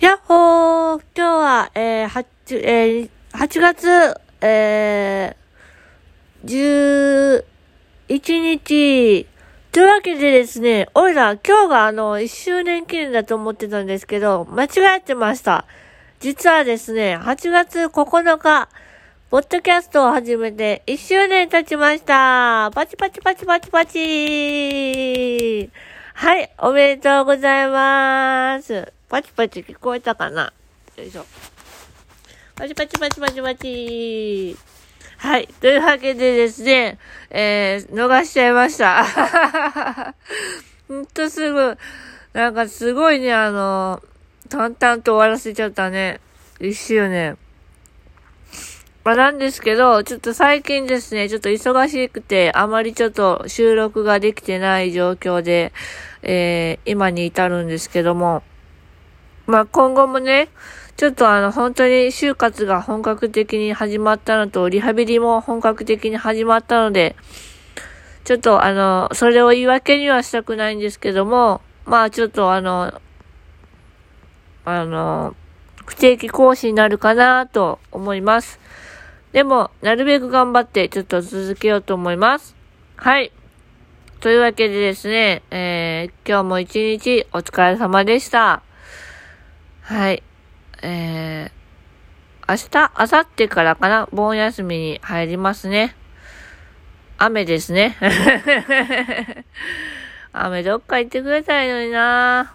やっほー今日は、えー、8、えー、8月、えー、11日、というわけでですね、おいら、今日があの、1周年記念だと思ってたんですけど、間違ってました。実はですね、8月9日、ポッドキャストを始めて1周年経ちました。パチパチパチパチパチはい、おめでとうございます。パチパチ聞こえたかな？よいしょ。パチパチパチパチパチ。はい。というわけでですね、えー、逃しちゃいました。ほんとすぐ、なんかすごいね、あの、淡々と終わらせちゃったね。一周年。まあなんですけど、ちょっと最近ですね、ちょっと忙しくて、あまりちょっと収録ができてない状況で、えー、今に至るんですけども、まあ、今後もね、ちょっとあの、本当に就活が本格的に始まったのと、リハビリも本格的に始まったので、ちょっとあの、それを言い訳にはしたくないんですけども、まあちょっとあの、あの、不定期講師になるかなと思います。でも、なるべく頑張ってちょっと続けようと思います。はい。というわけでですね、えー、今日も一日お疲れ様でした。はい。えー、明日、明後日からかな、盆休みに入りますね。雨ですね。雨どっか行ってくれたらいいのにな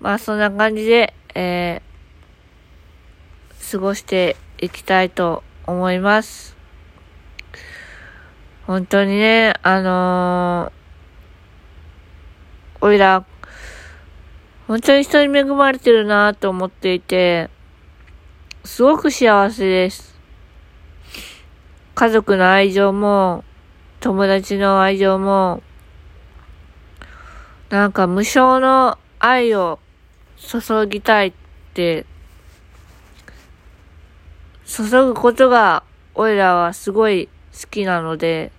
まあそんな感じで、えー、過ごしていきたいと思います。本当にね、あのー、おいら、本当に人に恵まれてるなと思っていて、すごく幸せです。家族の愛情も、友達の愛情も、なんか無償の愛を注ぎたいって、注ぐことが、おいらはすごい好きなので、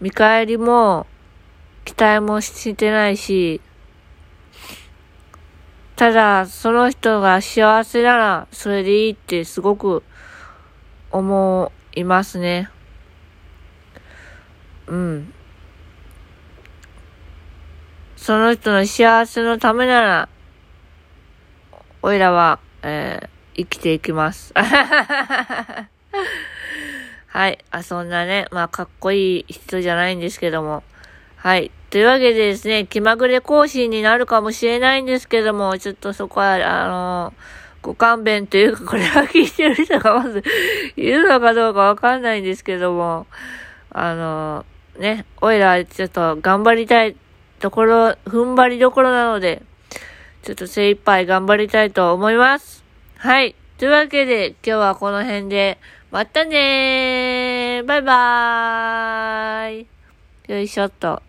見返りも、期待もしてないし、ただ、その人が幸せなら、それでいいってすごく思いますね。うん。その人の幸せのためなら、おいらは、えー、生きていきます。はい。あ、そんなね、まあ、かっこいい人じゃないんですけども。はい。というわけでですね、気まぐれ更新になるかもしれないんですけども、ちょっとそこは、あのご勘弁というか、これは聞いてる人がまずいるのかどうかわかんないんですけども、あのね、おいらちょっと頑張りたいところ、踏ん張りどころなので、ちょっと精一杯頑張りたいと思います。はい。というわけで、今日はこの辺で、またねーバイバーイよいしょっと。